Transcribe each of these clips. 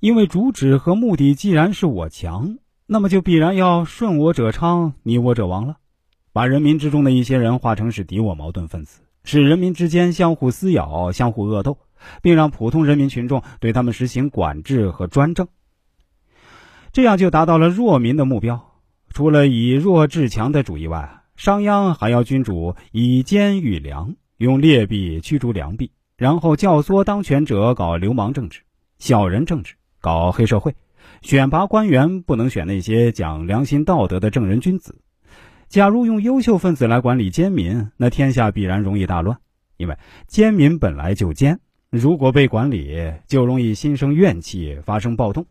因为主旨和目的既然是我强，那么就必然要顺我者昌，逆我者亡了。把人民之中的一些人化成是敌我矛盾分子，使人民之间相互撕咬、相互恶斗，并让普通人民群众对他们实行管制和专政，这样就达到了弱民的目标。除了以弱制强的主义外，商鞅还要君主以奸御良，用劣币驱逐良币，然后教唆当权者搞流氓政治、小人政治，搞黑社会，选拔官员不能选那些讲良心道德的正人君子。假如用优秀分子来管理奸民，那天下必然容易大乱，因为奸民本来就奸，如果被管理，就容易心生怨气，发生暴动。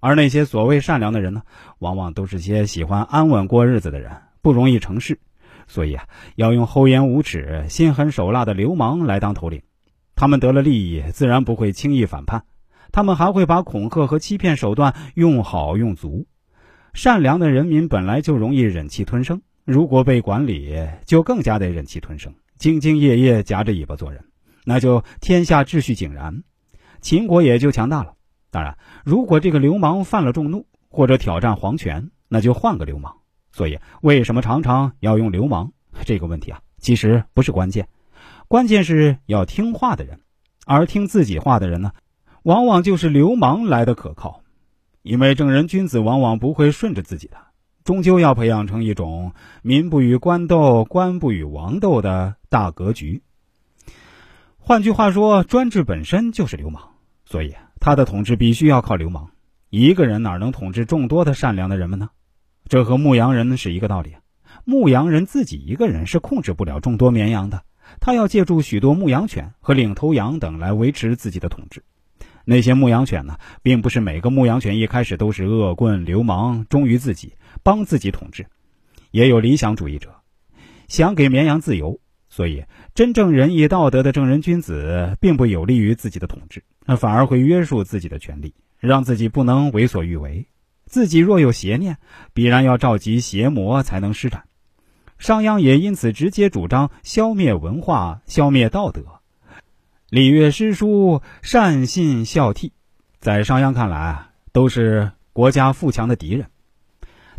而那些所谓善良的人呢，往往都是些喜欢安稳过日子的人，不容易成事，所以啊，要用厚颜无耻、心狠手辣的流氓来当头领。他们得了利益，自然不会轻易反叛，他们还会把恐吓和欺骗手段用好用足。善良的人民本来就容易忍气吞声。如果被管理，就更加得忍气吞声，兢兢业业夹着尾巴做人，那就天下秩序井然，秦国也就强大了。当然，如果这个流氓犯了众怒，或者挑战皇权，那就换个流氓。所以，为什么常常要用流氓这个问题啊？其实不是关键，关键是要听话的人，而听自己话的人呢，往往就是流氓来的可靠，因为正人君子往往不会顺着自己的。终究要培养成一种民不与官斗、官不与王斗的大格局。换句话说，专制本身就是流氓，所以他的统治必须要靠流氓。一个人哪能统治众多的善良的人们呢？这和牧羊人是一个道理。牧羊人自己一个人是控制不了众多绵羊的，他要借助许多牧羊犬和领头羊等来维持自己的统治。那些牧羊犬呢，并不是每个牧羊犬一开始都是恶棍流氓，忠于自己。帮自己统治，也有理想主义者，想给绵羊自由。所以，真正仁义道德的正人君子，并不有利于自己的统治，反而会约束自己的权利，让自己不能为所欲为。自己若有邪念，必然要召集邪魔才能施展。商鞅也因此直接主张消灭文化，消灭道德。礼乐诗书、善信孝悌，在商鞅看来啊，都是国家富强的敌人。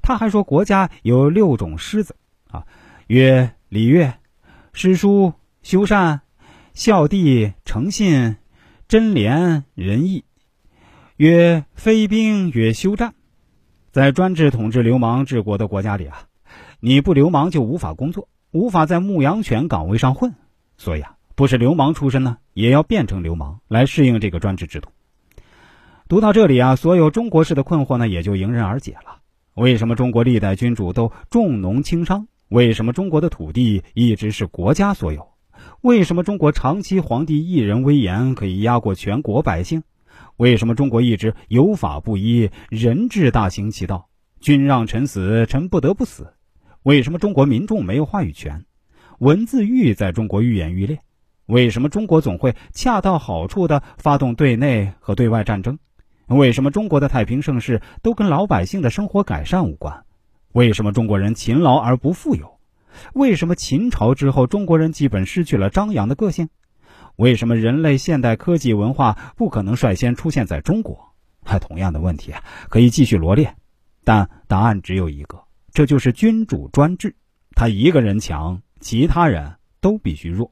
他还说，国家有六种狮子，啊，曰礼乐、诗书、修善、孝悌、诚信、贞廉、仁义。曰非兵，曰休战。在专制统治、流氓治国的国家里啊，你不流氓就无法工作，无法在牧羊犬岗位上混。所以啊，不是流氓出身呢，也要变成流氓来适应这个专制制度。读到这里啊，所有中国式的困惑呢，也就迎刃而解了。为什么中国历代君主都重农轻商？为什么中国的土地一直是国家所有？为什么中国长期皇帝一人威严可以压过全国百姓？为什么中国一直有法不依，人治大行其道，君让臣死，臣不得不死？为什么中国民众没有话语权？文字狱在中国愈演愈烈？为什么中国总会恰到好处地发动对内和对外战争？为什么中国的太平盛世都跟老百姓的生活改善无关？为什么中国人勤劳而不富有？为什么秦朝之后中国人基本失去了张扬的个性？为什么人类现代科技文化不可能率先出现在中国？还同样的问题啊，可以继续罗列，但答案只有一个，这就是君主专制，他一个人强，其他人都必须弱。